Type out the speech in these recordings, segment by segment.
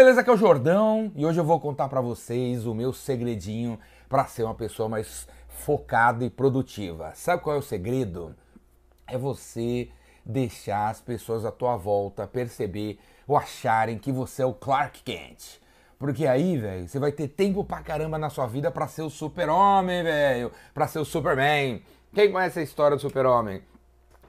beleza? Aqui é o Jordão e hoje eu vou contar para vocês o meu segredinho para ser uma pessoa mais focada e produtiva. Sabe qual é o segredo? É você deixar as pessoas à tua volta perceber ou acharem que você é o Clark Kent. Porque aí, velho, você vai ter tempo pra caramba na sua vida para ser o super-homem, velho, para ser o Superman. Quem conhece a história do super-homem?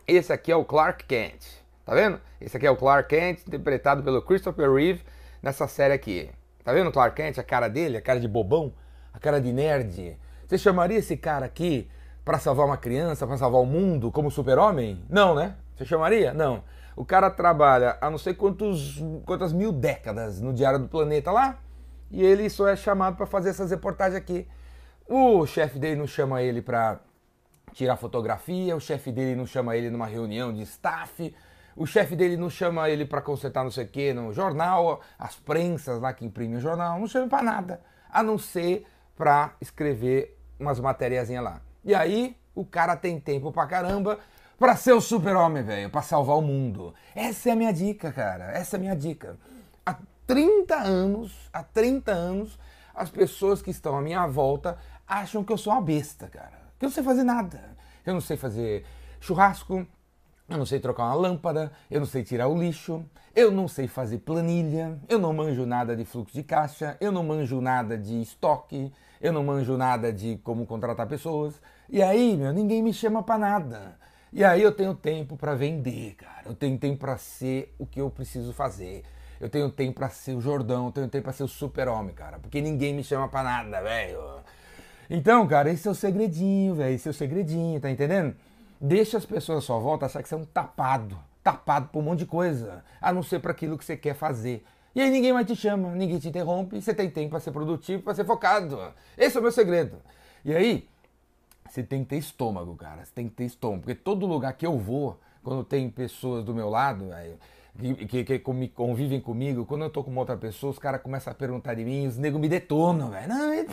Esse aqui é o Clark Kent. Tá vendo? Esse aqui é o Clark Kent, interpretado pelo Christopher Reeve nessa série aqui. Tá vendo o Clark Kent, a cara dele, a cara de bobão, a cara de nerd? Você chamaria esse cara aqui para salvar uma criança, para salvar o mundo como super-homem? Não, né? Você chamaria? Não. O cara trabalha há não sei quantos, quantas mil décadas no Diário do Planeta lá e ele só é chamado para fazer essas reportagens aqui. O chefe dele não chama ele para tirar fotografia, o chefe dele não chama ele numa reunião de staff, o chefe dele não chama ele para consertar não sei o que no jornal, as prensas lá que imprimem o jornal, não chama para nada, a não ser para escrever umas matériazinhas lá. E aí o cara tem tempo pra caramba para ser o super-homem, velho, para salvar o mundo. Essa é a minha dica, cara. Essa é a minha dica. Há 30 anos, há 30 anos, as pessoas que estão à minha volta acham que eu sou uma besta, cara. Que eu não sei fazer nada. Eu não sei fazer churrasco, eu não sei trocar uma lâmpada, eu não sei tirar o lixo, eu não sei fazer planilha, eu não manjo nada de fluxo de caixa, eu não manjo nada de estoque, eu não manjo nada de como contratar pessoas. E aí, meu, ninguém me chama para nada. E aí eu tenho tempo para vender, cara. Eu tenho tempo para ser o que eu preciso fazer. Eu tenho tempo para ser o Jordão, eu tenho tempo para ser o super-homem, cara. Porque ninguém me chama para nada, velho. Então, cara, esse é o segredinho, velho. Esse é o segredinho, tá entendendo? Deixa as pessoas à sua volta achar que você é um tapado, tapado por um monte de coisa, a não ser para aquilo que você quer fazer. E aí ninguém mais te chama, ninguém te interrompe, você tem tempo para ser produtivo, para ser focado. Esse é o meu segredo. E aí, você tem que ter estômago, cara. Você tem que ter estômago. Porque todo lugar que eu vou, quando tem pessoas do meu lado, que, que, que, convivem comigo, quando eu tô com outra pessoa, os caras começam a perguntar de mim, os negros me detonam, velho. Não,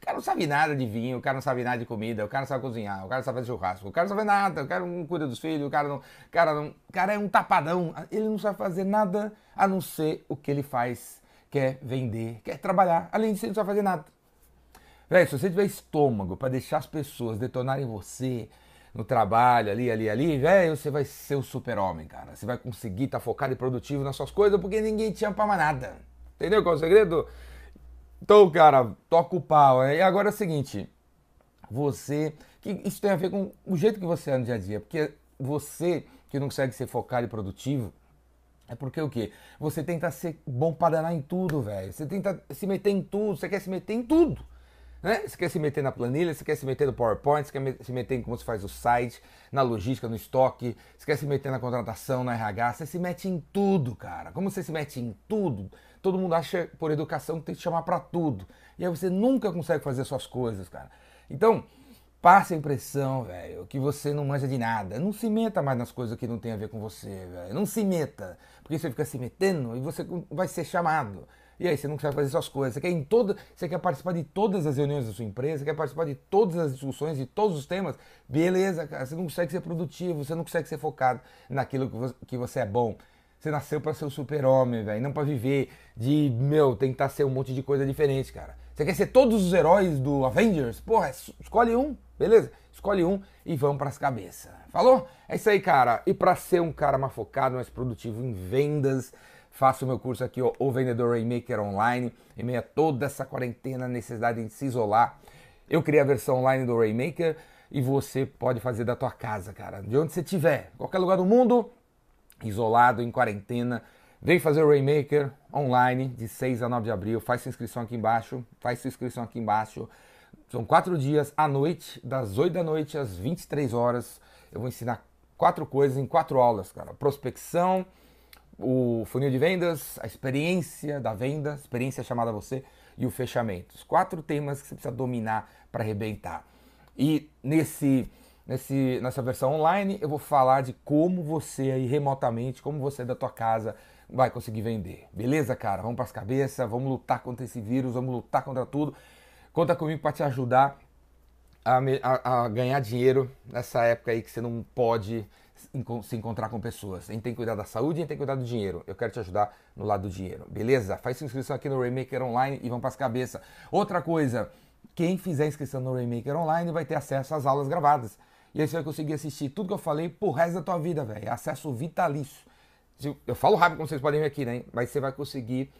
o cara não sabe nada de vinho, o cara não sabe nada de comida, o cara não sabe cozinhar, o cara não sabe fazer churrasco, o cara não sabe nada, o cara não cuida dos filhos, o cara não. O cara, não, o cara é um tapadão, ele não sabe fazer nada a não ser o que ele faz, quer vender, quer trabalhar. Além disso, ele não sabe fazer nada. Véi, se você tiver estômago para deixar as pessoas detonarem você no trabalho, ali, ali, ali, velho, você vai ser o super-homem, cara. Você vai conseguir estar tá focado e produtivo nas suas coisas porque ninguém te ama pra nada. Entendeu qual é o segredo? Então, cara, toca o pau. E agora é o seguinte, você, que isso tem a ver com o jeito que você é no dia a dia, porque você que não consegue ser focado e produtivo, é porque o quê? Você tenta ser bom para danar em tudo, velho. Você tenta se meter em tudo, você quer se meter em tudo. Né? Você quer se meter na planilha, você quer se meter no PowerPoint, você quer se meter em como se faz o site, na logística, no estoque, você quer se meter na contratação, no RH, você se mete em tudo, cara. Como você se mete em tudo, todo mundo acha por educação que tem que chamar para tudo. E aí você nunca consegue fazer suas coisas, cara. Então, passe a impressão, velho, que você não manja de nada. Não se meta mais nas coisas que não tem a ver com você, velho. Não se meta, porque você fica se metendo e você vai ser chamado. E aí você não quer fazer suas coisas, você quer em toda, você quer participar de todas as reuniões da sua empresa, você quer participar de todas as discussões, de todos os temas, beleza, cara, você não consegue ser produtivo, você não consegue ser focado naquilo que você é bom. Você nasceu para ser o super-homem, velho, não para viver de, meu, tentar ser um monte de coisa diferente, cara. Você quer ser todos os heróis do Avengers? Porra, escolhe um, beleza? Escolhe um e vamos para as cabeças. Falou? É isso aí, cara. E para ser um cara mais focado, mais produtivo em vendas, Faço o meu curso aqui, ó, o Vendedor Rainmaker Online, em meio a toda essa quarentena, necessidade de se isolar. Eu criei a versão online do Rainmaker e você pode fazer da tua casa, cara, de onde você estiver, qualquer lugar do mundo, isolado, em quarentena. Vem fazer o Rainmaker online de 6 a 9 de abril. Faz sua inscrição aqui embaixo. Faz sua inscrição aqui embaixo. São quatro dias à noite, das 8 da noite às 23 horas. Eu vou ensinar quatro coisas em quatro aulas, cara. Prospecção, o funil de vendas, a experiência da venda, experiência chamada você e o fechamento. Os quatro temas que você precisa dominar para arrebentar. E nesse, nesse, nessa versão online eu vou falar de como você aí remotamente, como você da tua casa vai conseguir vender. Beleza, cara? Vamos para as cabeças, vamos lutar contra esse vírus, vamos lutar contra tudo. Conta comigo para te ajudar a, a, a, ganhar dinheiro nessa época aí que você não pode se encontrar com pessoas. A gente tem que cuidar da saúde a gente tem que cuidar do dinheiro. Eu quero te ajudar no lado do dinheiro, beleza? Faz sua inscrição aqui no Raymaker Online e vamos para as cabeças. Outra coisa, quem fizer inscrição no Raymaker Online vai ter acesso às aulas gravadas. E aí você vai conseguir assistir tudo que eu falei pro resto da tua vida, velho. Acesso vitalício. Eu falo rápido, como vocês podem ver aqui, né? Mas você vai conseguir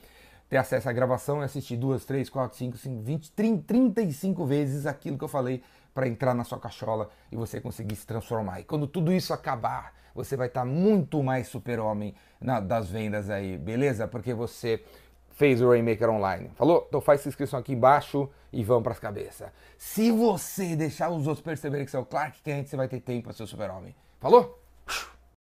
ter acesso à gravação e assistir duas, três, quatro, cinco, cinco, vinte, trinta, trinta e cinco vezes aquilo que eu falei para entrar na sua cachola e você conseguir se transformar. E quando tudo isso acabar, você vai estar tá muito mais super-homem das vendas aí, beleza? Porque você fez o Rainmaker Online. Falou? Então faz sua inscrição aqui embaixo e vamos para as cabeças. Se você deixar os outros perceberem que você é o Clark Kent, você vai ter tempo para ser o super-homem. Falou?